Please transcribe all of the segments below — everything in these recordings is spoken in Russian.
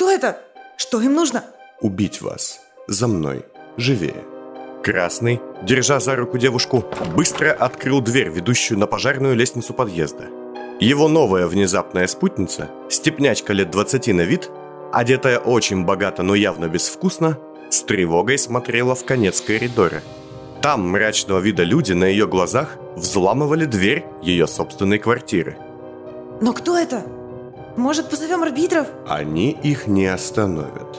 Кто это? Что им нужно? Убить вас. За мной. Живее. Красный, держа за руку девушку, быстро открыл дверь, ведущую на пожарную лестницу подъезда. Его новая внезапная спутница, степнячка лет 20 на вид, одетая очень богато, но явно безвкусно, с тревогой смотрела в конец коридора. Там мрачного вида люди на ее глазах взламывали дверь ее собственной квартиры. Но кто это? Может, позовем арбитров? Они их не остановят.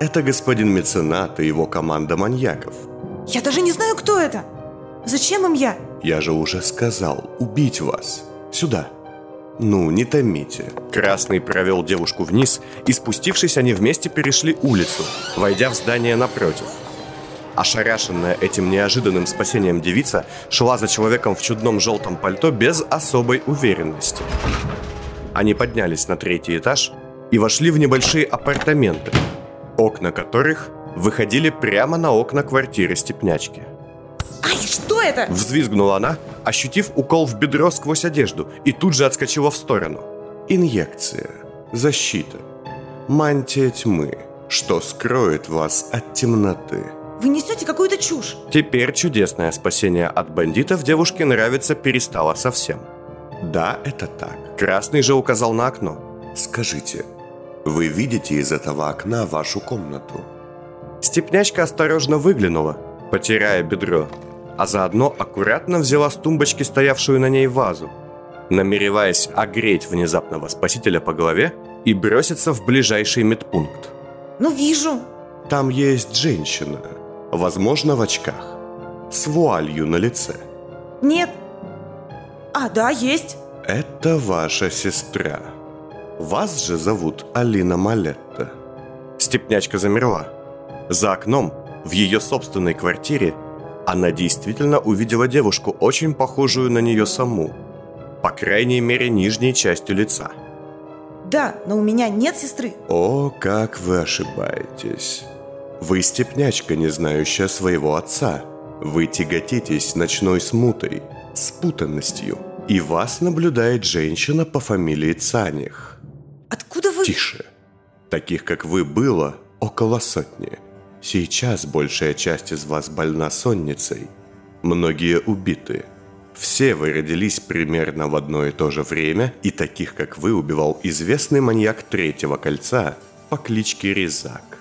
Это господин меценат и его команда маньяков – я даже не знаю, кто это. Зачем им я? Я же уже сказал, убить вас. Сюда. Ну, не томите. Красный провел девушку вниз, и спустившись, они вместе перешли улицу, войдя в здание напротив. Ошарашенная этим неожиданным спасением девица шла за человеком в чудном желтом пальто без особой уверенности. Они поднялись на третий этаж и вошли в небольшие апартаменты, окна которых выходили прямо на окна квартиры Степнячки. Ай, что это? Взвизгнула она, ощутив укол в бедро сквозь одежду, и тут же отскочила в сторону. Инъекция. Защита. Мантия тьмы, что скроет вас от темноты. Вы несете какую-то чушь. Теперь чудесное спасение от бандитов девушке нравится перестало совсем. Да, это так. Красный же указал на окно. Скажите, вы видите из этого окна вашу комнату? Степнячка осторожно выглянула, потирая бедро, а заодно аккуратно взяла с тумбочки стоявшую на ней вазу, намереваясь огреть внезапного спасителя по голове и броситься в ближайший медпункт. «Ну, вижу!» Там есть женщина, возможно, в очках, с вуалью на лице. «Нет!» «А, да, есть!» «Это ваша сестра. Вас же зовут Алина Малетта». Степнячка замерла. За окном, в ее собственной квартире, она действительно увидела девушку, очень похожую на нее саму. По крайней мере, нижней частью лица. Да, но у меня нет сестры. О, как вы ошибаетесь. Вы степнячка, не знающая своего отца. Вы тяготитесь ночной смутой, спутанностью. И вас наблюдает женщина по фамилии Цаних. Откуда вы... Тише. Таких, как вы, было около сотни. Сейчас большая часть из вас больна сонницей. Многие убиты. Все вы родились примерно в одно и то же время, и таких, как вы, убивал известный маньяк Третьего Кольца по кличке Резак.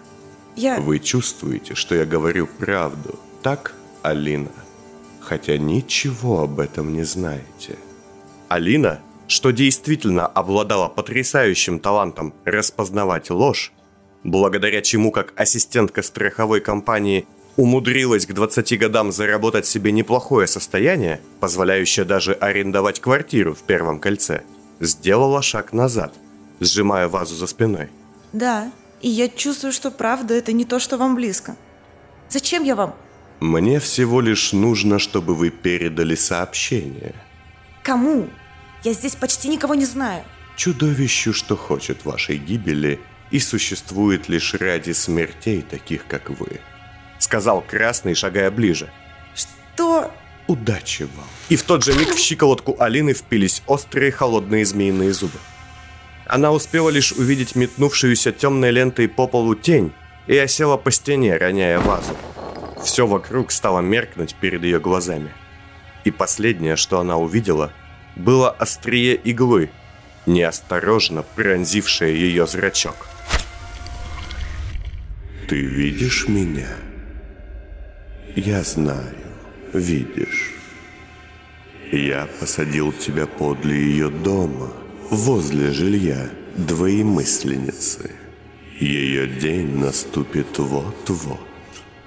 Я... Вы чувствуете, что я говорю правду, так, Алина? Хотя ничего об этом не знаете. Алина, что действительно обладала потрясающим талантом распознавать ложь, благодаря чему как ассистентка страховой компании умудрилась к 20 годам заработать себе неплохое состояние, позволяющее даже арендовать квартиру в первом кольце, сделала шаг назад, сжимая вазу за спиной. Да, и я чувствую, что правда это не то, что вам близко. Зачем я вам? Мне всего лишь нужно, чтобы вы передали сообщение. Кому? Я здесь почти никого не знаю. Чудовищу, что хочет вашей гибели – и существует лишь ради смертей таких, как вы», — сказал Красный, шагая ближе. «Что?» «Удачи вам!» И в тот же миг в щиколотку Алины впились острые холодные змеиные зубы. Она успела лишь увидеть метнувшуюся темной лентой по полу тень и осела по стене, роняя вазу. Все вокруг стало меркнуть перед ее глазами. И последнее, что она увидела, было острие иглы, неосторожно пронзившее ее зрачок. Ты видишь меня? Я знаю, видишь. Я посадил тебя подле ее дома, возле жилья двоемысленницы. Ее день наступит вот-вот.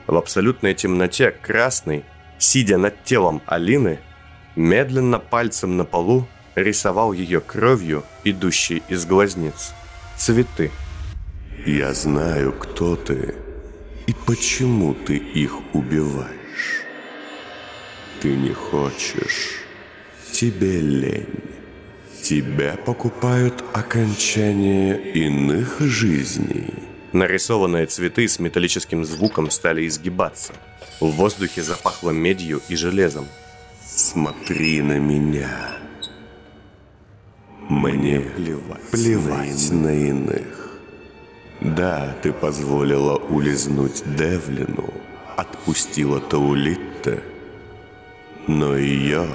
В абсолютной темноте красный, сидя над телом Алины, медленно пальцем на полу рисовал ее кровью, идущей из глазниц. Цветы. Я знаю, кто ты и почему ты их убиваешь. Ты не хочешь. Тебе лень. Тебя покупают окончание иных жизней. Нарисованные цветы с металлическим звуком стали изгибаться. В воздухе запахло медью и железом. Смотри на меня. Мне плевать, плевать на иных. Да, ты позволила улизнуть Девлину, отпустила Таулитте, но ее,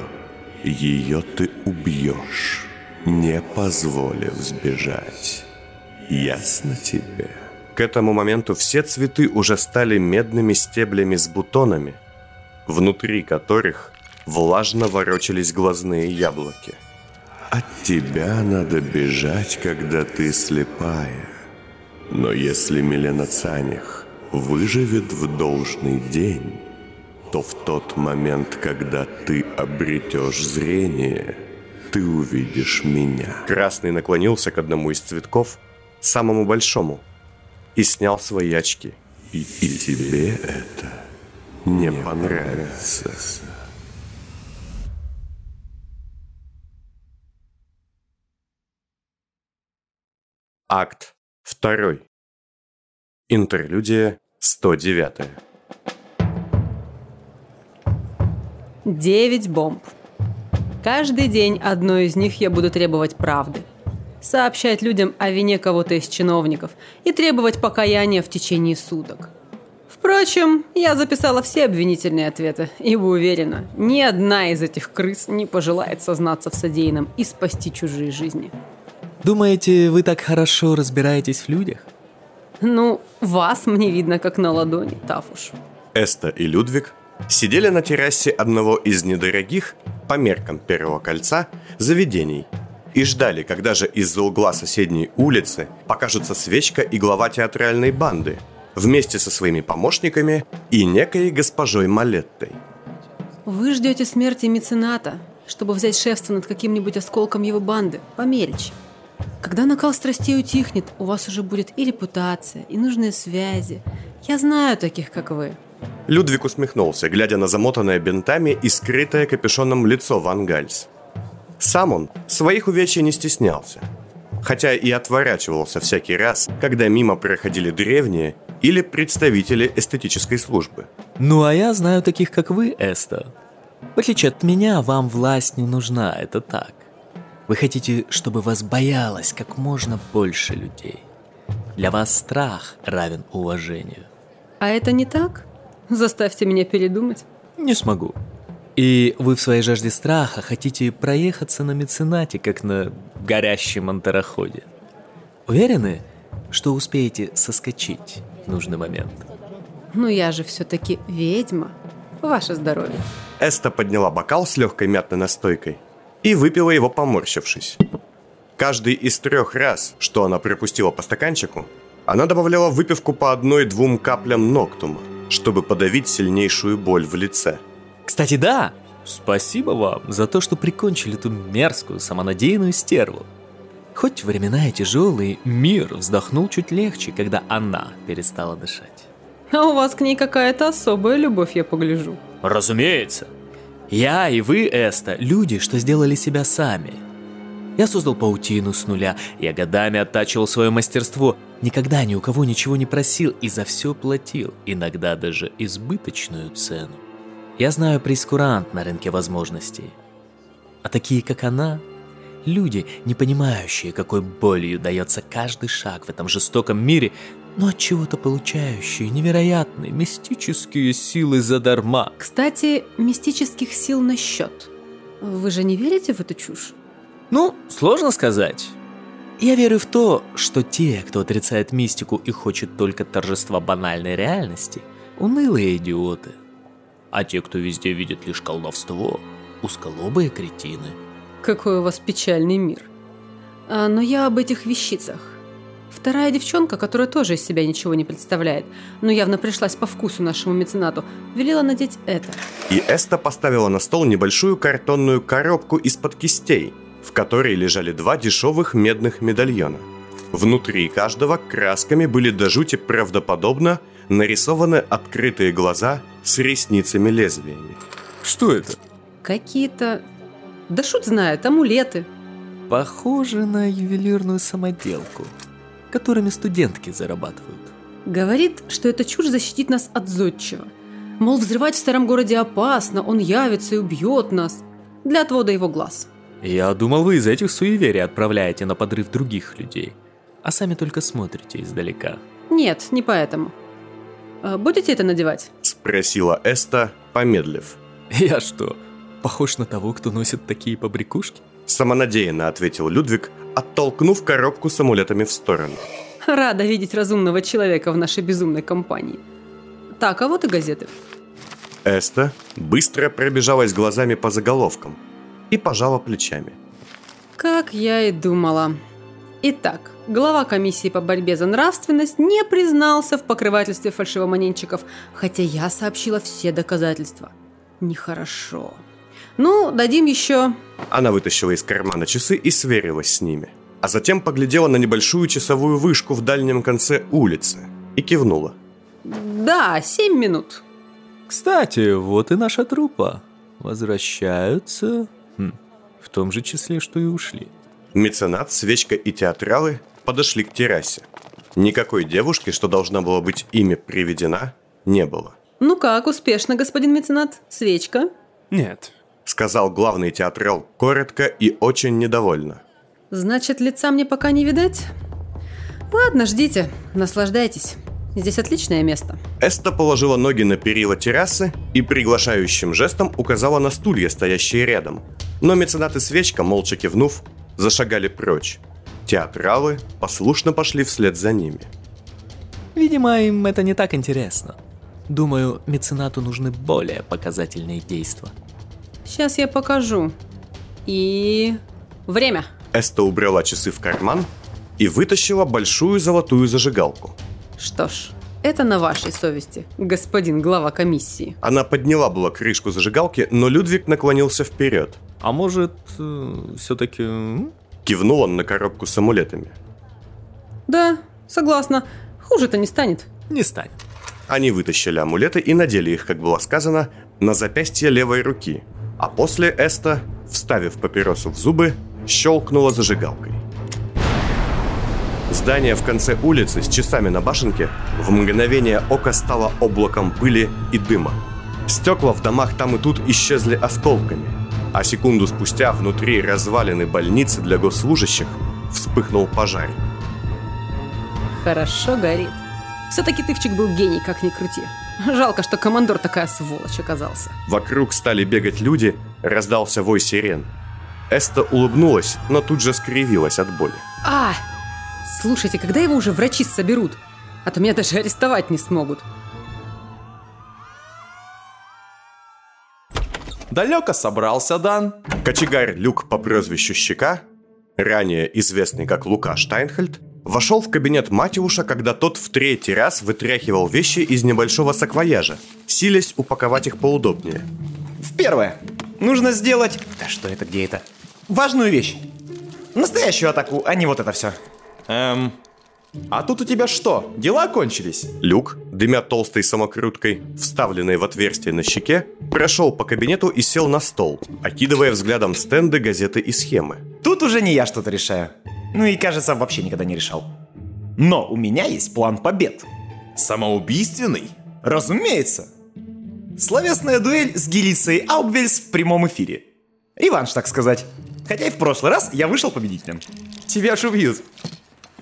ее ты убьешь, не позволив сбежать. Ясно тебе? К этому моменту все цветы уже стали медными стеблями с бутонами, внутри которых влажно ворочались глазные яблоки. От тебя надо бежать, когда ты слепая. Но если Милена Цанях выживет в должный день, то в тот момент, когда ты обретешь зрение, ты увидишь меня. Красный наклонился к одному из цветков, самому большому, и снял свои очки. И, и тебе это не понравится. Акт 2. Интерлюдия 109. Девять бомб. Каждый день одной из них я буду требовать правды. Сообщать людям о вине кого-то из чиновников и требовать покаяния в течение суток. Впрочем, я записала все обвинительные ответы, ибо уверена, ни одна из этих крыс не пожелает сознаться в содеянном и спасти чужие жизни. Думаете, вы так хорошо разбираетесь в людях? Ну, вас мне видно как на ладони, Тафуш. Эста и Людвиг сидели на террасе одного из недорогих, по меркам первого кольца, заведений и ждали, когда же из-за угла соседней улицы покажутся свечка и глава театральной банды вместе со своими помощниками и некой госпожой Малеттой. Вы ждете смерти мецената, чтобы взять шефство над каким-нибудь осколком его банды, помельче. Когда накал страстей утихнет, у вас уже будет и репутация, и нужные связи. Я знаю таких, как вы. Людвиг усмехнулся, глядя на замотанное бинтами и скрытое капюшоном лицо Ван Гальс. Сам он своих увечий не стеснялся. Хотя и отворачивался всякий раз, когда мимо проходили древние или представители эстетической службы. Ну а я знаю таких, как вы, Эста. В отличие от меня, вам власть не нужна, это так. Вы хотите, чтобы вас боялось как можно больше людей. Для вас страх равен уважению. А это не так? Заставьте меня передумать. Не смогу. И вы в своей жажде страха хотите проехаться на меценате, как на горящем антароходе. Уверены, что успеете соскочить в нужный момент? Ну я же все-таки ведьма. Ваше здоровье. Эста подняла бокал с легкой мятной настойкой и выпила его, поморщившись. Каждый из трех раз, что она пропустила по стаканчику, она добавляла выпивку по одной-двум каплям ноктума, чтобы подавить сильнейшую боль в лице. Кстати, да! Спасибо вам за то, что прикончили эту мерзкую, самонадеянную стерву. Хоть времена и тяжелые, мир вздохнул чуть легче, когда она перестала дышать. А у вас к ней какая-то особая любовь, я погляжу. Разумеется. Я и вы, Эста, люди, что сделали себя сами. Я создал паутину с нуля, я годами оттачивал свое мастерство, никогда ни у кого ничего не просил и за все платил, иногда даже избыточную цену. Я знаю прескурант на рынке возможностей. А такие, как она, люди, не понимающие, какой болью дается каждый шаг в этом жестоком мире, но от чего-то получающие невероятные мистические силы задарма. Кстати, мистических сил на счет. Вы же не верите в эту чушь? Ну, сложно сказать. Я верю в то, что те, кто отрицает мистику и хочет только торжества банальной реальности, унылые идиоты. А те, кто везде видит лишь колдовство, узколобые кретины. Какой у вас печальный мир. А, но я об этих вещицах. Вторая девчонка, которая тоже из себя ничего не представляет, но явно пришлась по вкусу нашему меценату, велела надеть это. И Эста поставила на стол небольшую картонную коробку из-под кистей, в которой лежали два дешевых медных медальона. Внутри каждого красками были до жути правдоподобно нарисованы открытые глаза с ресницами-лезвиями. Что это? Какие-то... Да шут знает, амулеты. Похоже на ювелирную самоделку которыми студентки зарабатывают. Говорит, что эта чушь защитит нас от зодчего. Мол, взрывать в старом городе опасно, он явится и убьет нас. Для отвода его глаз. Я думал, вы из этих суеверий отправляете на подрыв других людей. а сами только смотрите издалека. Нет, не поэтому. А Будете это надевать? Спросила Эста, помедлив. Я что, похож на того, кто носит такие побрякушки? Самонадеянно ответил Людвиг, оттолкнув коробку с амулетами в сторону. Рада видеть разумного человека в нашей безумной компании. Так, а вот и газеты. Эста быстро пробежалась глазами по заголовкам и пожала плечами. Как я и думала. Итак, глава комиссии по борьбе за нравственность не признался в покрывательстве фальшивомонетчиков, хотя я сообщила все доказательства. Нехорошо. Ну, дадим еще... Она вытащила из кармана часы и сверилась с ними. А затем поглядела на небольшую часовую вышку в дальнем конце улицы и кивнула. Да, семь минут. Кстати, вот и наша труппа. Возвращаются хм, в том же числе, что и ушли. Меценат, свечка и театралы подошли к террасе. Никакой девушки, что должна была быть ими приведена, не было. Ну как, успешно, господин меценат? Свечка? Нет. Сказал главный театрал коротко и очень недовольно. Значит, лица мне пока не видать? Ладно, ждите, наслаждайтесь. Здесь отличное место. Эста положила ноги на перила террасы и приглашающим жестом указала на стулья, стоящие рядом. Но меценат и свечка, молча кивнув, зашагали прочь. Театралы послушно пошли вслед за ними. Видимо, им это не так интересно. Думаю, меценату нужны более показательные действия. Сейчас я покажу. И... Время. Эста убрала часы в карман и вытащила большую золотую зажигалку. Что ж, это на вашей совести, господин глава комиссии. Она подняла была крышку зажигалки, но Людвиг наклонился вперед. А может, все-таки... Кивнул он на коробку с амулетами. Да, согласна. Хуже-то не станет. Не станет. Они вытащили амулеты и надели их, как было сказано, на запястье левой руки. А после Эста, вставив папиросу в зубы, щелкнула зажигалкой. Здание в конце улицы с часами на башенке в мгновение ока стало облаком пыли и дыма. Стекла в домах там и тут исчезли осколками, а секунду спустя внутри развалины больницы для госслужащих вспыхнул пожар. Хорошо горит. Все-таки Тывчик был гений, как ни крути. Жалко, что командор такая сволочь оказался. Вокруг стали бегать люди, раздался вой сирен. Эста улыбнулась, но тут же скривилась от боли. А! Слушайте, когда его уже врачи соберут? А то меня даже арестовать не смогут. Далеко собрался, Дан? Кочегар Люк по прозвищу Щека, ранее известный как Лука Штайнхельд, вошел в кабинет Матиуша, когда тот в третий раз вытряхивал вещи из небольшого саквояжа, силясь упаковать их поудобнее. В первое. Нужно сделать... Да что это, где это? Важную вещь. Настоящую атаку, а не вот это все. Эм... А тут у тебя что, дела кончились? Люк, дымя толстой самокруткой, вставленной в отверстие на щеке, прошел по кабинету и сел на стол, окидывая взглядом стенды, газеты и схемы. Тут уже не я что-то решаю. Ну и, кажется, вообще никогда не решал. Но у меня есть план побед. Самоубийственный? Разумеется. Словесная дуэль с Гелицией Аубвельс в прямом эфире. Реванш, так сказать. Хотя и в прошлый раз я вышел победителем. Тебя ж убьют.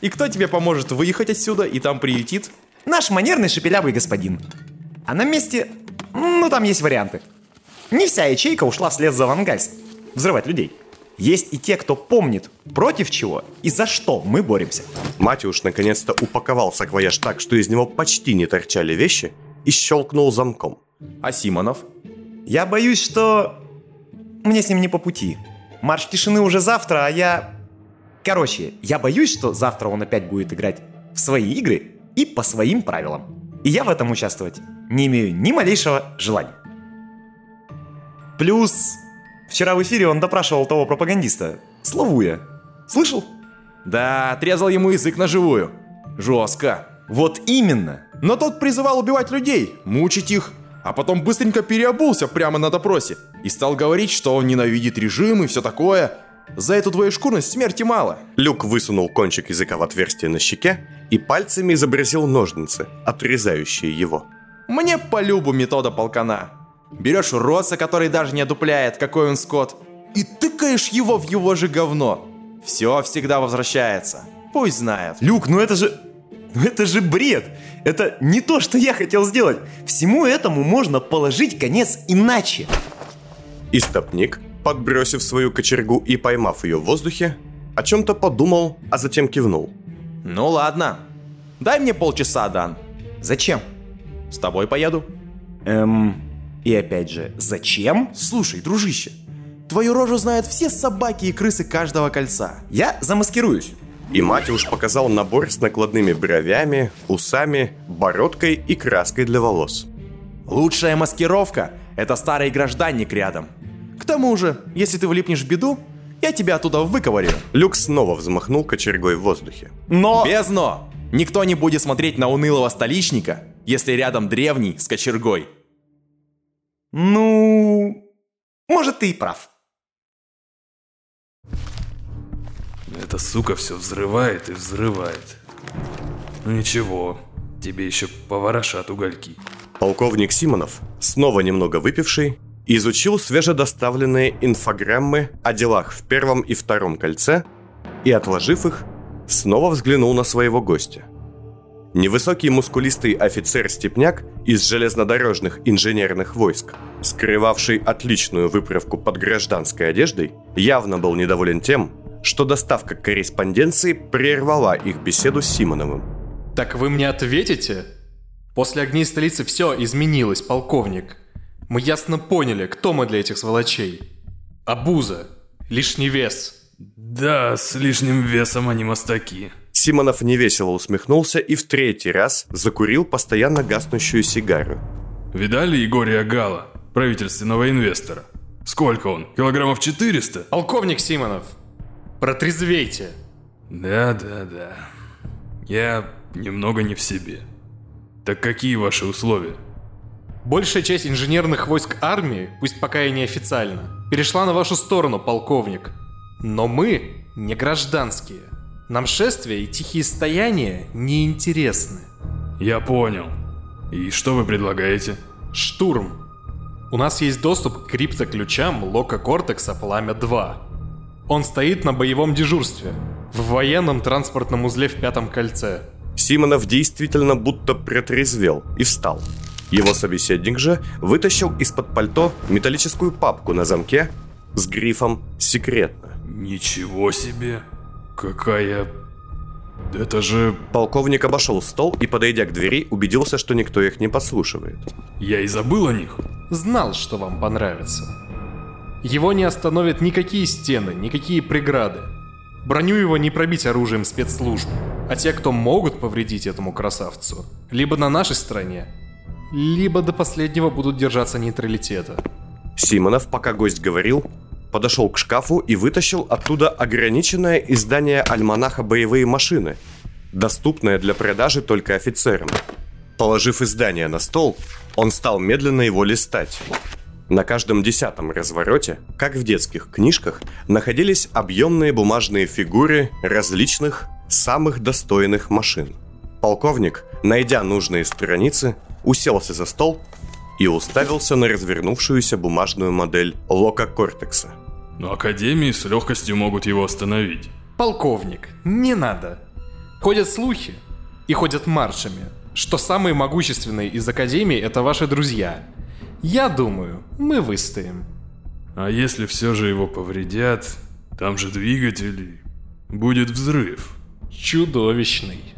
И кто тебе поможет выехать отсюда и там приютит? Наш манерный шепелявый господин. А на месте... Ну, там есть варианты. Не вся ячейка ушла вслед за Вангальст. Взрывать людей. Есть и те, кто помнит, против чего и за что мы боремся. Матюш наконец-то упаковал саквояж так, что из него почти не торчали вещи, и щелкнул замком. А Симонов? Я боюсь, что... Мне с ним не по пути. Марш тишины уже завтра, а я... Короче, я боюсь, что завтра он опять будет играть в свои игры и по своим правилам. И я в этом участвовать не имею ни малейшего желания. Плюс, вчера в эфире он допрашивал того пропагандиста, Славуя. Слышал? Да, отрезал ему язык на живую. Жестко. Вот именно. Но тот призывал убивать людей, мучить их, а потом быстренько переобулся прямо на допросе и стал говорить, что он ненавидит режим и все такое. За эту двоешкурность смерти мало. Люк высунул кончик языка в отверстие на щеке и пальцами изобразил ножницы, отрезающие его. Мне по любу метода полкана. Берешь уродца, который даже не одупляет, какой он скот, и тыкаешь его в его же говно. Все всегда возвращается. Пусть знает. Люк, ну это же... Ну это же бред! Это не то, что я хотел сделать. Всему этому можно положить конец иначе. Истопник, подбросив свою кочергу и поймав ее в воздухе, о чем-то подумал, а затем кивнул. Ну ладно. Дай мне полчаса, Дан. Зачем? С тобой поеду. Эм... И опять же, зачем? Слушай, дружище, твою рожу знают все собаки и крысы каждого кольца. Я замаскируюсь. И Матюш показал набор с накладными бровями, усами, бородкой и краской для волос. Лучшая маскировка – это старый гражданник рядом. К тому же, если ты влипнешь в беду, я тебя оттуда выковырю. Люк снова взмахнул кочергой в воздухе. Но... Без но! Никто не будет смотреть на унылого столичника, если рядом древний с кочергой. Ну... Может, ты и прав. Эта сука все взрывает и взрывает. Ну ничего, тебе еще поворошат угольки. Полковник Симонов, снова немного выпивший, изучил свежедоставленные инфограммы о делах в первом и втором кольце и, отложив их, снова взглянул на своего гостя. Невысокий мускулистый офицер-степняк из железнодорожных инженерных войск, скрывавший отличную выправку под гражданской одеждой, явно был недоволен тем, что доставка корреспонденции прервала их беседу с Симоновым. Так вы мне ответите? После огней столицы все изменилось, полковник. Мы ясно поняли, кто мы для этих сволочей. Абуза. Лишний вес. Да, с лишним весом они мастаки. Симонов невесело усмехнулся и в третий раз закурил постоянно гаснущую сигару. Видали Егория Гала, правительственного инвестора? Сколько он? Килограммов 400? Полковник Симонов, протрезвейте. Да, да, да. Я немного не в себе. Так какие ваши условия? Большая часть инженерных войск армии, пусть пока и неофициально, перешла на вашу сторону, полковник. Но мы не гражданские. Нам шествия и тихие стояния не интересны. Я понял. И что вы предлагаете? Штурм. У нас есть доступ к криптоключам Лока Кортекса Пламя-2. Он стоит на боевом дежурстве, в военном транспортном узле в Пятом Кольце. Симонов действительно будто протрезвел и встал. Его собеседник же вытащил из-под пальто металлическую папку на замке с грифом «Секретно». Ничего себе! Какая... Это же... Полковник обошел стол и, подойдя к двери, убедился, что никто их не подслушивает. Я и забыл о них. Знал, что вам понравится. Его не остановят никакие стены, никакие преграды. Броню его не пробить оружием спецслужб. А те, кто могут повредить этому красавцу, либо на нашей стороне, либо до последнего будут держаться нейтралитета. Симонов, пока гость говорил, подошел к шкафу и вытащил оттуда ограниченное издание альманаха «Боевые машины», доступное для продажи только офицерам. Положив издание на стол, он стал медленно его листать. На каждом десятом развороте, как в детских книжках, находились объемные бумажные фигуры различных, самых достойных машин. Полковник, найдя нужные страницы, уселся за стол и уставился на развернувшуюся бумажную модель Лока Кортекса. Но Академии с легкостью могут его остановить. Полковник, не надо. Ходят слухи и ходят маршами, что самые могущественные из Академий это ваши друзья. Я думаю, мы выстоим. А если все же его повредят, там же двигатели, будет взрыв. Чудовищный.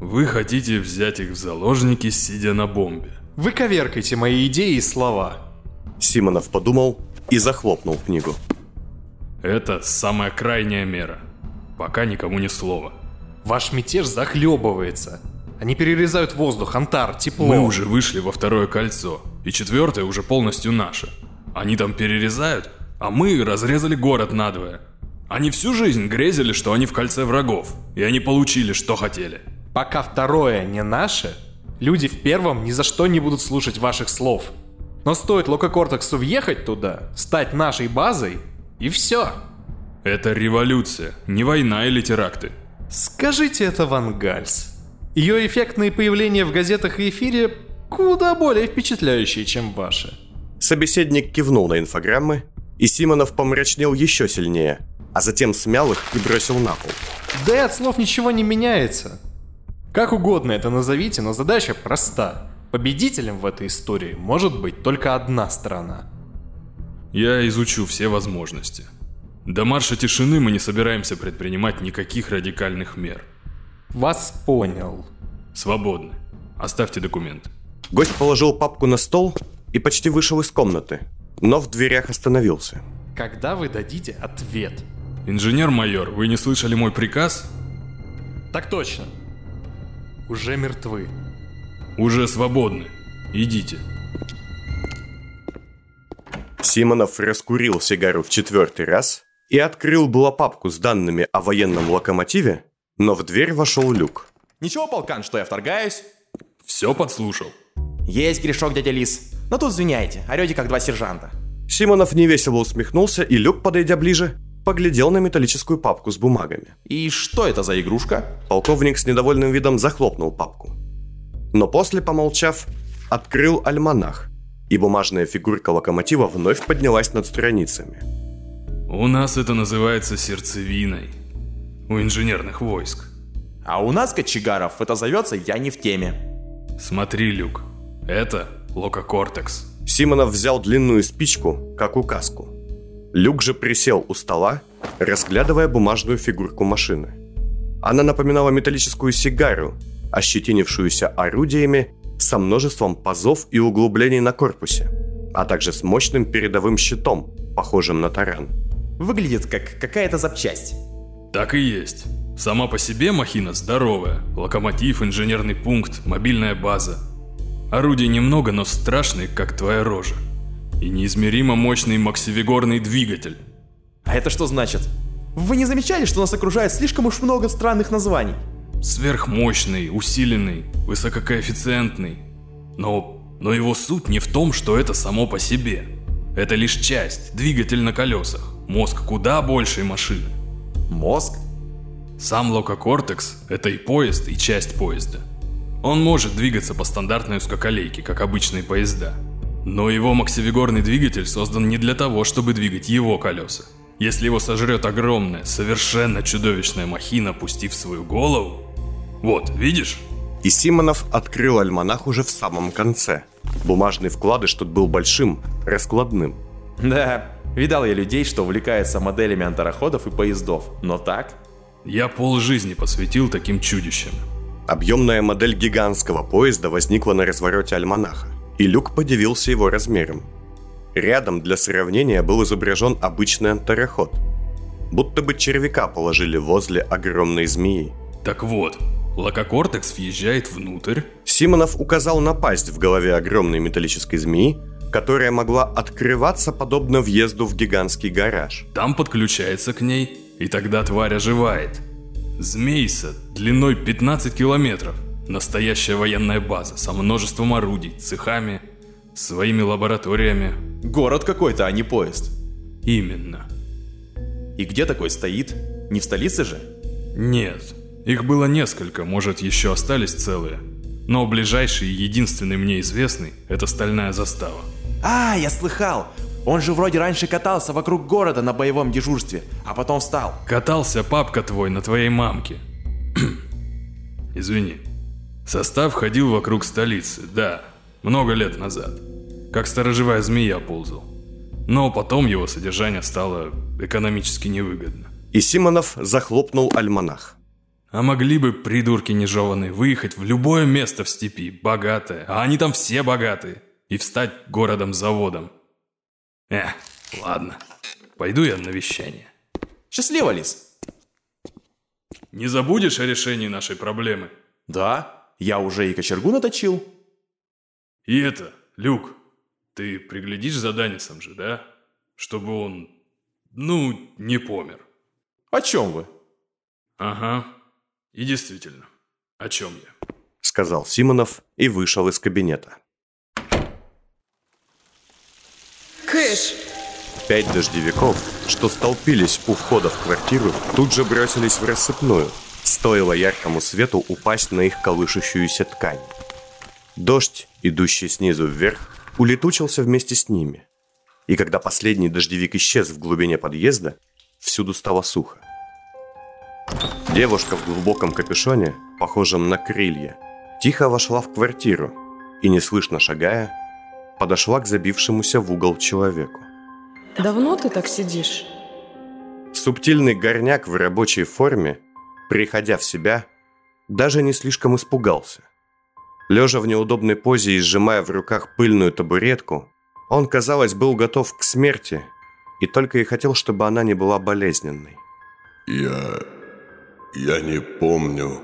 Вы хотите взять их в заложники, сидя на бомбе. Вы коверкаете мои идеи и слова. Симонов подумал и захлопнул книгу. Это самая крайняя мера. Пока никому ни слова. Ваш мятеж захлебывается. Они перерезают воздух, антар, тепло. Мы уже вышли во второе кольцо, и четвертое уже полностью наше. Они там перерезают, а мы разрезали город надвое. Они всю жизнь грезили, что они в кольце врагов, и они получили, что хотели. Пока второе не наше, люди в первом ни за что не будут слушать ваших слов. Но стоит Лококортексу въехать туда, стать нашей базой, и все. Это революция, не война или теракты. Скажите это Ван Гальс. Ее эффектные появления в газетах и эфире куда более впечатляющие, чем ваши. Собеседник кивнул на инфограммы, и Симонов помрачнел еще сильнее, а затем смял их и бросил на пол. Да и от слов ничего не меняется. Как угодно это назовите, но задача проста. Победителем в этой истории может быть только одна страна. Я изучу все возможности. До марша тишины мы не собираемся предпринимать никаких радикальных мер. Вас понял. Свободны. Оставьте документы. Гость положил папку на стол и почти вышел из комнаты, но в дверях остановился. Когда вы дадите ответ? Инженер-майор, вы не слышали мой приказ? Так точно. Уже мертвы. Уже свободны. Идите. Симонов раскурил сигару в четвертый раз и открыл было папку с данными о военном локомотиве, но в дверь вошел Люк. Ничего, полкан, что я вторгаюсь? Все подслушал. Есть грешок, дядя Лис. Но тут извиняйте, орете как два сержанта. Симонов невесело усмехнулся, и Люк, подойдя ближе, поглядел на металлическую папку с бумагами. И что это за игрушка? Полковник с недовольным видом захлопнул папку. Но после, помолчав, открыл альманах, и бумажная фигурка локомотива вновь поднялась над страницами. У нас это называется сердцевиной. У инженерных войск. А у нас, кочегаров, это зовется «Я не в теме». Смотри, Люк. Это лококортекс. Симонов взял длинную спичку, как указку. Люк же присел у стола, разглядывая бумажную фигурку машины. Она напоминала металлическую сигару, ощетинившуюся орудиями со множеством пазов и углублений на корпусе, а также с мощным передовым щитом, похожим на таран. Выглядит как какая-то запчасть. Так и есть. Сама по себе махина здоровая. Локомотив, инженерный пункт, мобильная база. Орудий немного, но страшный, как твоя рожа. И неизмеримо мощный максивигорный двигатель. А это что значит? Вы не замечали, что нас окружает слишком уж много странных названий? Сверхмощный, усиленный, высококоэффициентный. Но, но его суть не в том, что это само по себе. Это лишь часть, двигатель на колесах. Мозг куда большей машины. Мозг? Сам лококортекс – это и поезд, и часть поезда. Он может двигаться по стандартной узкоколейке, как обычные поезда. Но его максивигорный двигатель создан не для того, чтобы двигать его колеса. Если его сожрет огромная, совершенно чудовищная махина, пустив свою голову... Вот, видишь? И Симонов открыл альманах уже в самом конце. Бумажный вкладыш тут был большим, раскладным. Да, видал я людей, что увлекаются моделями антароходов и поездов. Но так? Я полжизни посвятил таким чудищам. Объемная модель гигантского поезда возникла на развороте альманаха, и Люк подивился его размером. Рядом для сравнения был изображен обычный антароход. Будто бы червяка положили возле огромной змеи. Так вот, лококортекс въезжает внутрь. Симонов указал на пасть в голове огромной металлической змеи, которая могла открываться подобно въезду в гигантский гараж. Там подключается к ней, и тогда тварь оживает. Змейса длиной 15 километров. Настоящая военная база со множеством орудий, цехами, своими лабораториями. Город какой-то, а не поезд. Именно. И где такой стоит? Не в столице же? Нет, их было несколько, может еще остались целые. Но ближайший и единственный мне известный – это стальная застава. А, я слыхал. Он же вроде раньше катался вокруг города на боевом дежурстве, а потом встал. Катался папка твой на твоей мамке. Извини. Состав ходил вокруг столицы, да, много лет назад. Как сторожевая змея ползал. Но потом его содержание стало экономически невыгодно. И Симонов захлопнул альманах. А могли бы придурки нежеванные выехать в любое место в степи, богатое, а они там все богатые, и встать городом-заводом. Эх, ладно, пойду я на вещание. Счастливо, Лис. Не забудешь о решении нашей проблемы? Да, я уже и кочергу наточил. И это, Люк, ты приглядишь за Данисом же, да? Чтобы он, ну, не помер. О чем вы? Ага. И действительно, о чем я? Сказал Симонов и вышел из кабинета. Кэш! Пять дождевиков, что столпились у входа в квартиру, тут же бросились в рассыпную. Стоило яркому свету упасть на их колышущуюся ткань. Дождь, идущий снизу вверх, улетучился вместе с ними. И когда последний дождевик исчез в глубине подъезда, всюду стало сухо. Девушка в глубоком капюшоне, похожем на крылья, тихо вошла в квартиру и, неслышно шагая, подошла к забившемуся в угол человеку. Давно ты так сидишь? Субтильный горняк в рабочей форме, приходя в себя, даже не слишком испугался. Лежа в неудобной позе и сжимая в руках пыльную табуретку, он, казалось, был готов к смерти и только и хотел, чтобы она не была болезненной. Я... я не помню.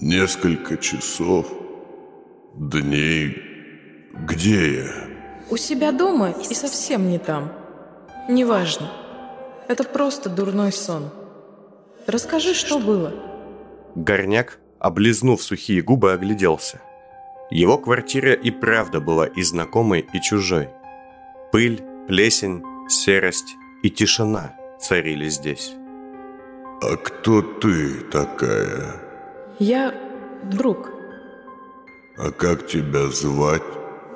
Несколько часов, дней... Где я? У себя дома и совсем не там. Неважно. Это просто дурной сон. Расскажи, что было. Горняк, облизнув сухие губы, огляделся. Его квартира и правда была и знакомой, и чужой. Пыль, плесень, серость и тишина царили здесь. А кто ты такая? Я друг. А как тебя звать?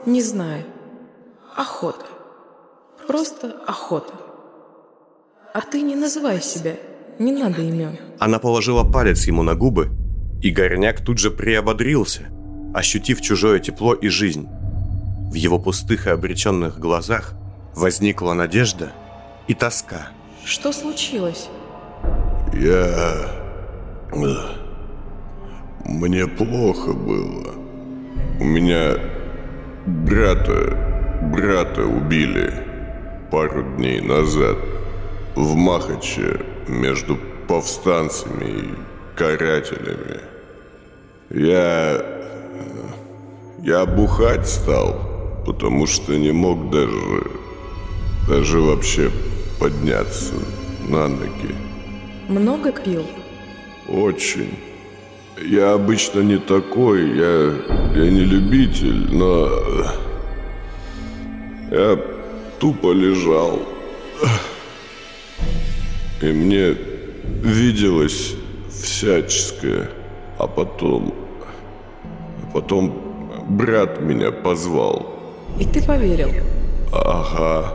Не знаю. Охота. Просто охота. А ты не называй себя. Не надо имен. Она положила палец ему на губы, и горняк тут же приободрился, ощутив чужое тепло и жизнь. В его пустых и обреченных глазах возникла надежда и тоска. Что случилось? Я... Мне плохо было. У меня брата, брата убили пару дней назад в Махаче между повстанцами и карателями. Я... Я бухать стал, потому что не мог даже... Даже вообще подняться на ноги. Много пил? Очень. Я обычно не такой, я, я не любитель, но... Я тупо лежал. И мне виделось всяческое. А потом... А потом брат меня позвал. И ты поверил? Ага.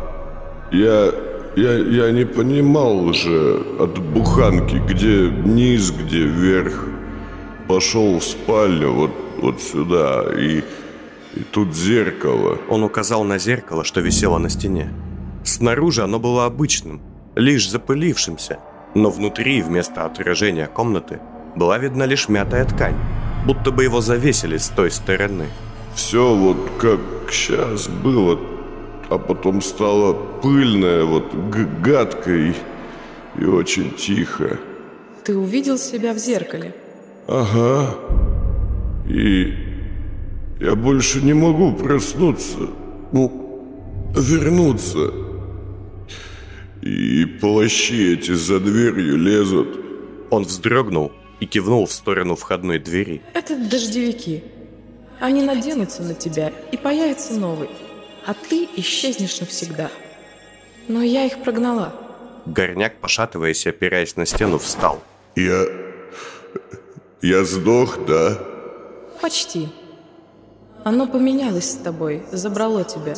Я... Я, я не понимал уже от буханки, где низ, где верх. Пошел в спальню вот, вот сюда, и, и тут зеркало. Он указал на зеркало, что висело на стене. Снаружи оно было обычным, лишь запылившимся, но внутри, вместо отражения комнаты, была видна лишь мятая ткань, будто бы его завесили с той стороны. Все вот как сейчас было, а потом стало пыльное, вот гадко и, и очень тихо. Ты увидел себя в зеркале? Ага. И я больше не могу проснуться. Ну, вернуться. И плащи эти за дверью лезут. Он вздрогнул и кивнул в сторону входной двери. Это дождевики. Они наденутся на тебя, и появится новый. А ты исчезнешь навсегда. Но я их прогнала. Горняк, пошатываясь и опираясь на стену, встал. Я... Я сдох, да? Почти. Оно поменялось с тобой, забрало тебя.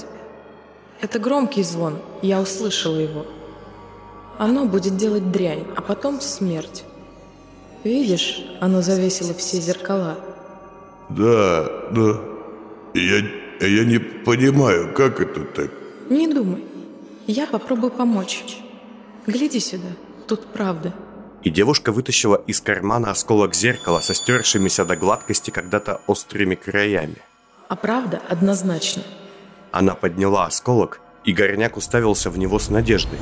Это громкий звон, я услышала его. Оно будет делать дрянь, а потом смерть. Видишь, оно завесило все зеркала. Да, да. Я, я не понимаю, как это так? Не думай. Я попробую помочь. Гляди сюда, тут правда. И девушка вытащила из кармана осколок зеркала со стершимися до гладкости когда-то острыми краями. А правда однозначно. Она подняла осколок, и горняк уставился в него с надеждой.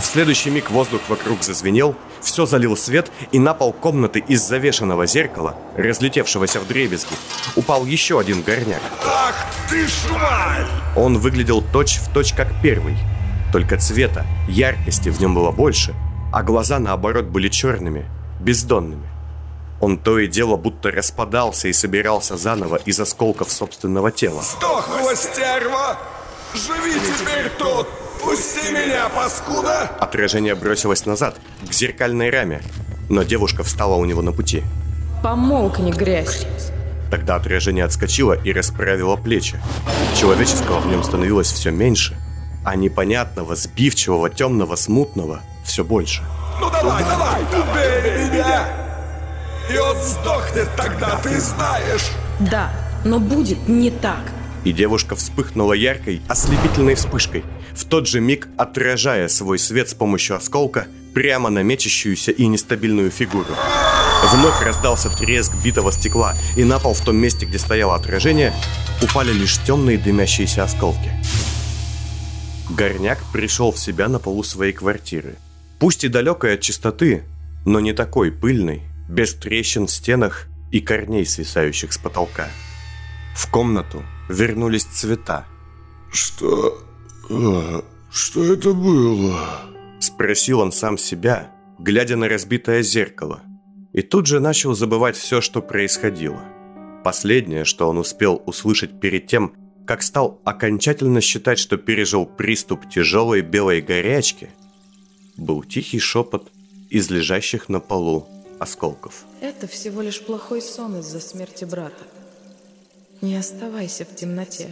В следующий миг воздух вокруг зазвенел, все залил свет, и на пол комнаты из завешенного зеркала, разлетевшегося в дребезги, упал еще один горняк. Ах ты шваль! Он выглядел точь-в-точь точь как первый, только цвета, яркости в нем было больше, а глаза, наоборот, были черными, бездонными. Он то и дело будто распадался и собирался заново из осколков собственного тела. Сдохла стерва! Живи теперь тут! Пусти меня, паскуда! Отражение бросилось назад, к зеркальной раме, но девушка встала у него на пути. Помолкни, грязь. Тогда отражение отскочило и расправило плечи. Человеческого в нем становилось все меньше, а непонятного, сбивчивого, темного, смутного все больше. Ну давай, давай, убей меня! и он сдохнет, тогда ты знаешь. Да, но будет не так. И девушка вспыхнула яркой, ослепительной вспышкой, в тот же миг отражая свой свет с помощью осколка прямо на мечащуюся и нестабильную фигуру. Вновь раздался треск битого стекла, и на пол в том месте, где стояло отражение, упали лишь темные дымящиеся осколки. Горняк пришел в себя на полу своей квартиры. Пусть и далекой от чистоты, но не такой пыльной, без трещин в стенах и корней, свисающих с потолка. В комнату вернулись цвета. Что... а, что это было? Спросил он сам себя, глядя на разбитое зеркало. И тут же начал забывать все, что происходило. Последнее, что он успел услышать перед тем, как стал окончательно считать, что пережил приступ тяжелой белой горячки, был тихий шепот из лежащих на полу осколков. Это всего лишь плохой сон из-за смерти брата. Не оставайся в темноте.